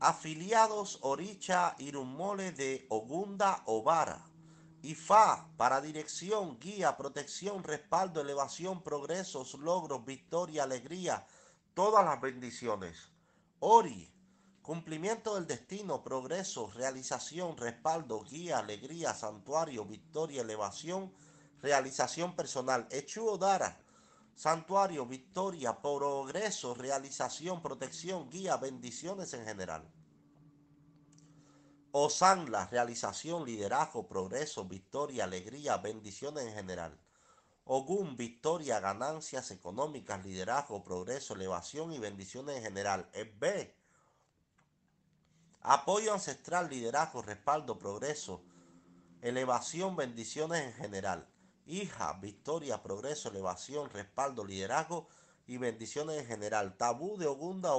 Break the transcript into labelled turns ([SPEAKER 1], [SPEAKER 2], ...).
[SPEAKER 1] Afiliados Oricha Irumole de Ogunda Ovara. IFA para dirección, guía, protección, respaldo, elevación, progresos, logros, victoria, alegría, todas las bendiciones. Ori, cumplimiento del destino, progreso, realización, respaldo, guía, alegría, santuario, victoria, elevación, realización personal. Echu Odara, santuario, victoria, progreso, realización, protección, guía, bendiciones en general. Osanla, realización, liderazgo, progreso, victoria, alegría, bendiciones en general. Ogún, victoria, ganancias económicas, liderazgo, progreso, elevación y bendiciones en general. B, apoyo ancestral, liderazgo, respaldo, progreso, elevación, bendiciones en general. Hija, victoria, progreso, elevación, respaldo, liderazgo y bendiciones en general. Tabú de Ogunda